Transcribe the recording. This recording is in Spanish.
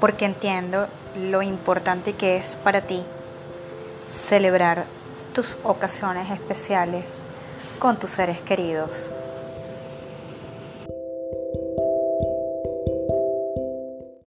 porque entiendo lo importante que es para ti celebrar tus ocasiones especiales con tus seres queridos.